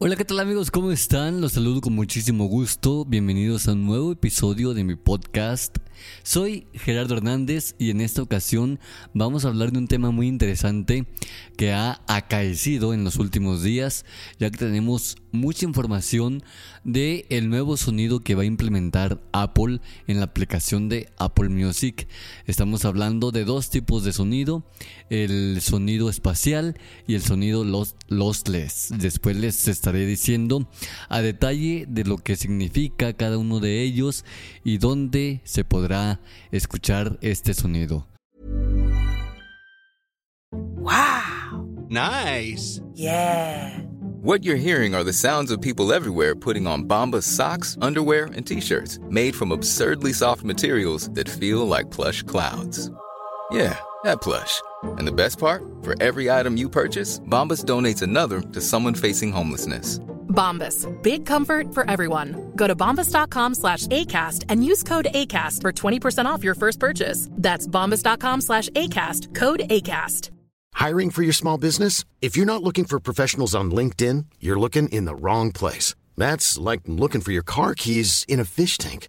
Hola, ¿qué tal amigos? ¿Cómo están? Los saludo con muchísimo gusto. Bienvenidos a un nuevo episodio de mi podcast. Soy Gerardo Hernández y en esta ocasión vamos a hablar de un tema muy interesante que ha acaecido en los últimos días, ya que tenemos mucha información de el nuevo sonido que va a implementar Apple en la aplicación de Apple Music. Estamos hablando de dos tipos de sonido, el sonido espacial y el sonido lossless. Después les estaré diciendo a detalle de lo que significa cada uno de ellos y dónde se podrá escuchar este sonido. Wow. Nice. Yeah. What you're hearing are the sounds of people everywhere putting on Bombas socks, underwear, and t-shirts made from absurdly soft materials that feel like plush clouds. Yeah, that plush. And the best part? For every item you purchase, Bombas donates another to someone facing homelessness. Bombas. Big comfort for everyone. Go to bombas.com slash ACAST and use code ACAST for 20% off your first purchase. That's bombas.com slash ACAST. Code ACAST. Hiring for your small business? If you're not looking for professionals on LinkedIn, you're looking in the wrong place. That's like looking for your car keys in a fish tank.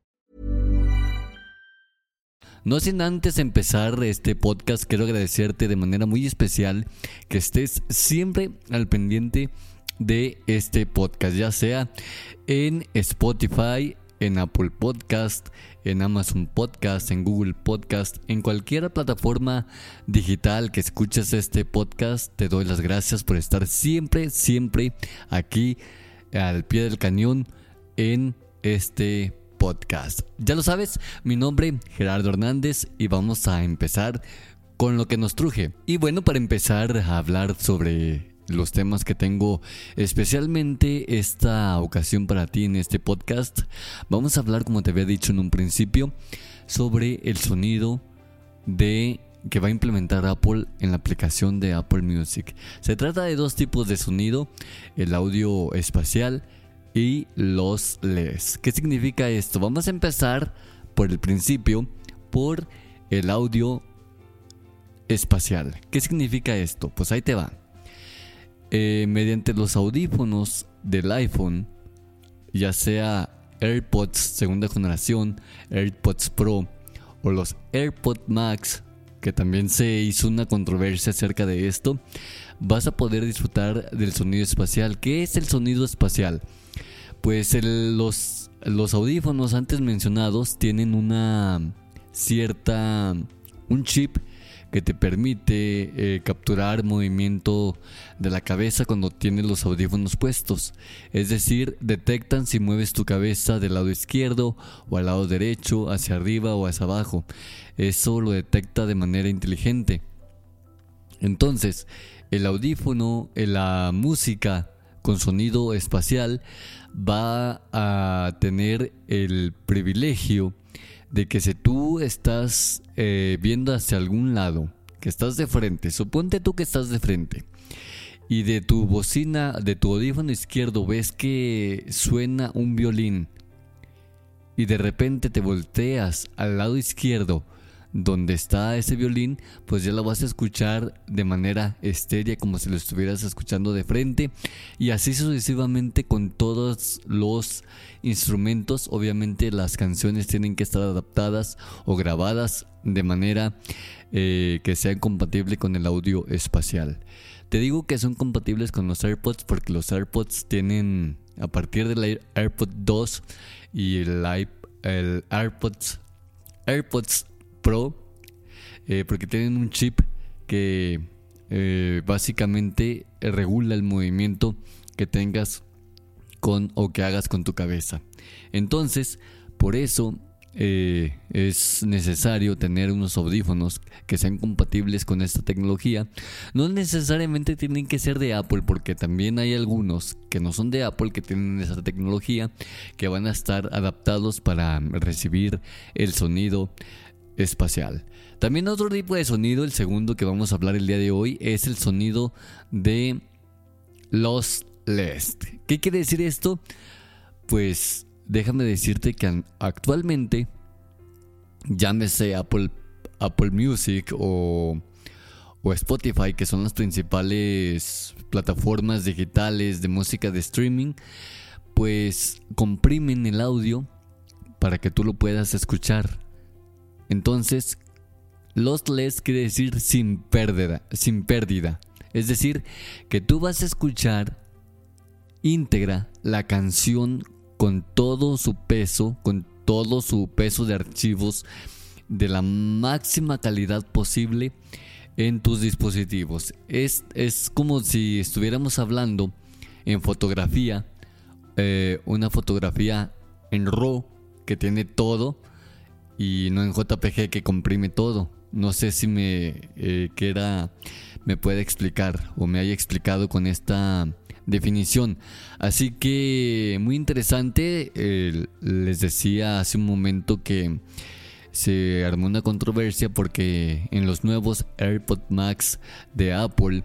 No sin antes empezar este podcast, quiero agradecerte de manera muy especial que estés siempre al pendiente de este podcast, ya sea en Spotify, en Apple Podcast, en Amazon Podcast, en Google Podcast, en cualquier plataforma digital que escuches este podcast, te doy las gracias por estar siempre, siempre aquí al pie del cañón en este podcast. Ya lo sabes, mi nombre Gerardo Hernández y vamos a empezar con lo que nos truje. Y bueno, para empezar a hablar sobre los temas que tengo especialmente esta ocasión para ti en este podcast, vamos a hablar, como te había dicho en un principio, sobre el sonido de que va a implementar Apple en la aplicación de Apple Music. Se trata de dos tipos de sonido, el audio espacial y los LES. ¿Qué significa esto? Vamos a empezar por el principio, por el audio espacial. ¿Qué significa esto? Pues ahí te va. Eh, mediante los audífonos del iPhone, ya sea AirPods segunda generación, AirPods Pro o los AirPods Max, que también se hizo una controversia acerca de esto, vas a poder disfrutar del sonido espacial. ¿Qué es el sonido espacial? Pues los, los audífonos antes mencionados tienen una cierta, un chip que te permite eh, capturar movimiento de la cabeza cuando tienes los audífonos puestos. Es decir, detectan si mueves tu cabeza del lado izquierdo o al lado derecho, hacia arriba o hacia abajo. Eso lo detecta de manera inteligente. Entonces, el audífono, la música con sonido espacial va a tener el privilegio de que si tú estás eh, viendo hacia algún lado, que estás de frente, suponte tú que estás de frente, y de tu bocina, de tu audífono izquierdo ves que suena un violín, y de repente te volteas al lado izquierdo donde está ese violín, pues ya lo vas a escuchar de manera estérea, como si lo estuvieras escuchando de frente, y así sucesivamente con todos los instrumentos. Obviamente las canciones tienen que estar adaptadas o grabadas de manera eh, que sean compatible con el audio espacial. Te digo que son compatibles con los AirPods porque los AirPods tienen a partir del AirPod 2 y el, el AirPods, AirPods Pro, eh, porque tienen un chip que eh, básicamente regula el movimiento que tengas con o que hagas con tu cabeza. Entonces, por eso eh, es necesario tener unos audífonos que sean compatibles con esta tecnología. No necesariamente tienen que ser de Apple, porque también hay algunos que no son de Apple que tienen esa tecnología que van a estar adaptados para recibir el sonido espacial. También otro tipo de sonido, el segundo que vamos a hablar el día de hoy, es el sonido de los Lest. ¿Qué quiere decir esto? Pues déjame decirte que actualmente, llámese Apple, Apple Music o, o Spotify, que son las principales plataformas digitales de música de streaming, pues comprimen el audio para que tú lo puedas escuchar. Entonces, lossless quiere decir sin pérdida, sin pérdida. Es decir, que tú vas a escuchar íntegra la canción con todo su peso, con todo su peso de archivos de la máxima calidad posible en tus dispositivos. Es, es como si estuviéramos hablando en fotografía, eh, una fotografía en RAW que tiene todo y no en JPG que comprime todo. No sé si me eh, me puede explicar o me haya explicado con esta definición. Así que muy interesante. les decía hace un momento que se armó una controversia porque en los nuevos AirPod Max de Apple,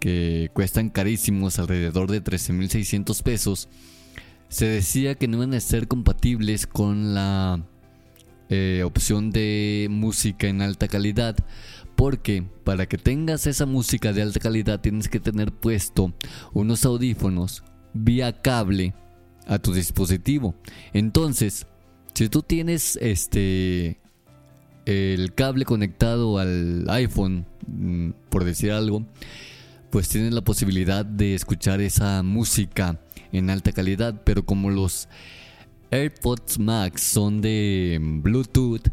que cuestan carísimos, alrededor de 13.600 pesos, se decía que no iban a ser compatibles con la eh, opción de música en alta calidad porque para que tengas esa música de alta calidad tienes que tener puesto unos audífonos vía cable a tu dispositivo. Entonces, si tú tienes este el cable conectado al iPhone, mm, por decir algo, pues tienes la posibilidad de escuchar esa música en alta calidad, pero como los AirPods Max son de Bluetooth,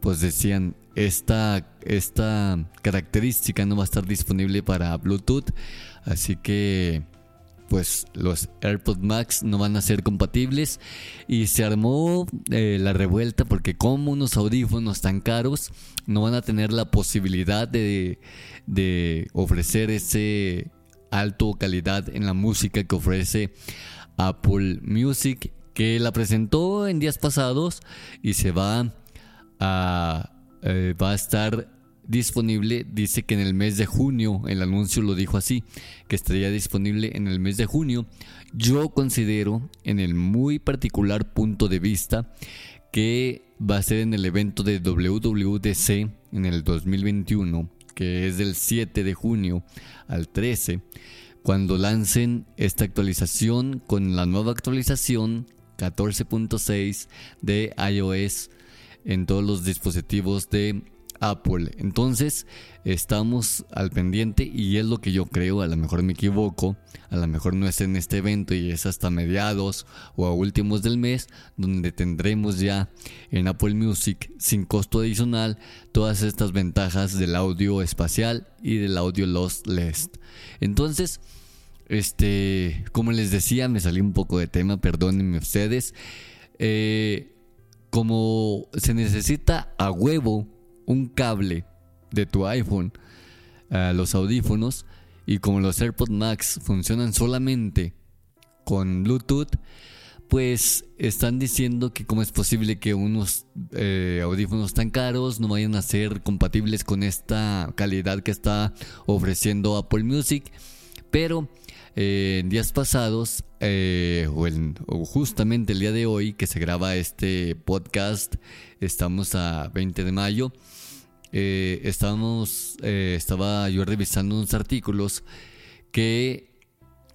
pues decían, esta, esta característica no va a estar disponible para Bluetooth, así que pues los AirPods Max no van a ser compatibles. Y se armó eh, la revuelta porque como unos audífonos tan caros no van a tener la posibilidad de, de ofrecer ese alto calidad en la música que ofrece Apple Music que la presentó en días pasados y se va a, eh, va a estar disponible, dice que en el mes de junio, el anuncio lo dijo así, que estaría disponible en el mes de junio. Yo considero, en el muy particular punto de vista, que va a ser en el evento de WWDC en el 2021, que es del 7 de junio al 13, cuando lancen esta actualización con la nueva actualización 14.6 de iOS en todos los dispositivos de Apple. Entonces, estamos al pendiente y es lo que yo creo, a lo mejor me equivoco, a lo mejor no es en este evento y es hasta mediados o a últimos del mes donde tendremos ya en Apple Music sin costo adicional todas estas ventajas del audio espacial y del audio lossless. Entonces, este, como les decía, me salí un poco de tema, perdónenme ustedes. Eh, como se necesita a huevo un cable de tu iPhone a los audífonos y como los AirPods Max funcionan solamente con Bluetooth, pues están diciendo que cómo es posible que unos eh, audífonos tan caros no vayan a ser compatibles con esta calidad que está ofreciendo Apple Music. Pero eh, en días pasados, eh, o, justamente el día de hoy que se graba este podcast, estamos a 20 de mayo, eh, estamos, estaba yo revisando unos artículos que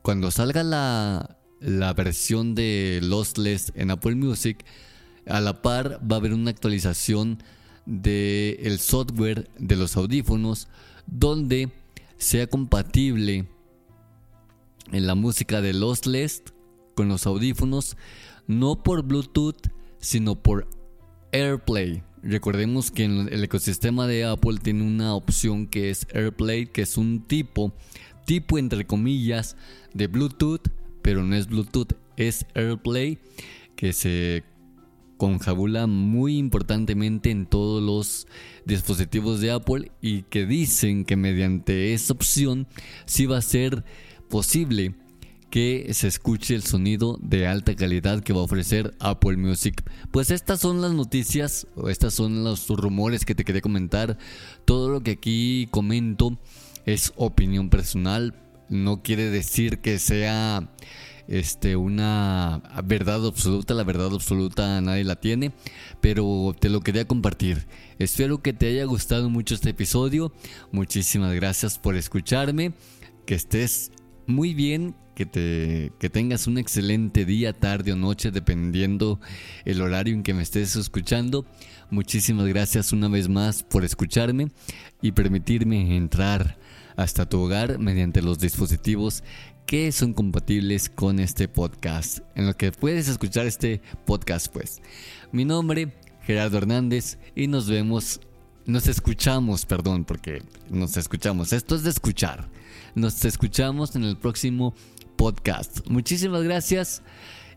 cuando salga la, la versión de Lossless en Apple Music, a la par va a haber una actualización del el software de los audífonos donde sea compatible en la música de Lossless con los audífonos, no por Bluetooth, sino por AirPlay. Recordemos que en el ecosistema de Apple tiene una opción que es AirPlay, que es un tipo, tipo entre comillas, de Bluetooth, pero no es Bluetooth, es AirPlay, que se conjabula muy importantemente en todos los dispositivos de Apple y que dicen que mediante esa opción sí va a ser posible que se escuche el sonido de alta calidad que va a ofrecer Apple Music. Pues estas son las noticias, o estas son los rumores que te quería comentar. Todo lo que aquí comento es opinión personal, no quiere decir que sea este, una verdad absoluta. La verdad absoluta nadie la tiene, pero te lo quería compartir. Espero que te haya gustado mucho este episodio. Muchísimas gracias por escucharme. Que estés muy bien, que, te, que tengas un excelente día, tarde o noche, dependiendo el horario en que me estés escuchando. Muchísimas gracias una vez más por escucharme y permitirme entrar hasta tu hogar mediante los dispositivos que son compatibles con este podcast, en lo que puedes escuchar este podcast pues. Mi nombre, Gerardo Hernández, y nos vemos, nos escuchamos, perdón, porque nos escuchamos, esto es de escuchar. Nos escuchamos en el próximo podcast. Muchísimas gracias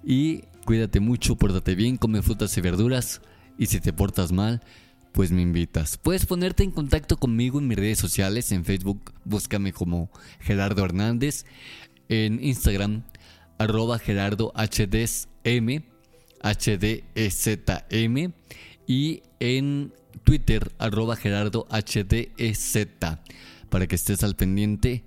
y cuídate mucho, pórtate bien, come frutas y verduras y si te portas mal, pues me invitas. Puedes ponerte en contacto conmigo en mis redes sociales, en Facebook, búscame como Gerardo Hernández en Instagram, arroba Gerardo HDSM, HDEZM, y en Twitter, arroba Gerardo HDEZ, para que estés al pendiente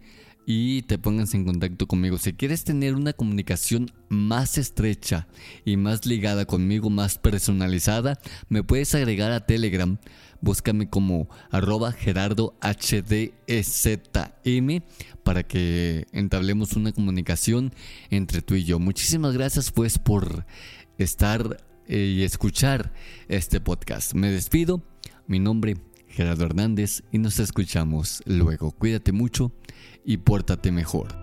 y te pongas en contacto conmigo. Si quieres tener una comunicación más estrecha y más ligada conmigo, más personalizada, me puedes agregar a Telegram. Búscame como arroba gerardo HDEZM para que entablemos una comunicación entre tú y yo. Muchísimas gracias pues por estar eh, y escuchar este podcast. Me despido. Mi nombre Gerardo Hernández y nos escuchamos luego. Cuídate mucho y pórtate mejor.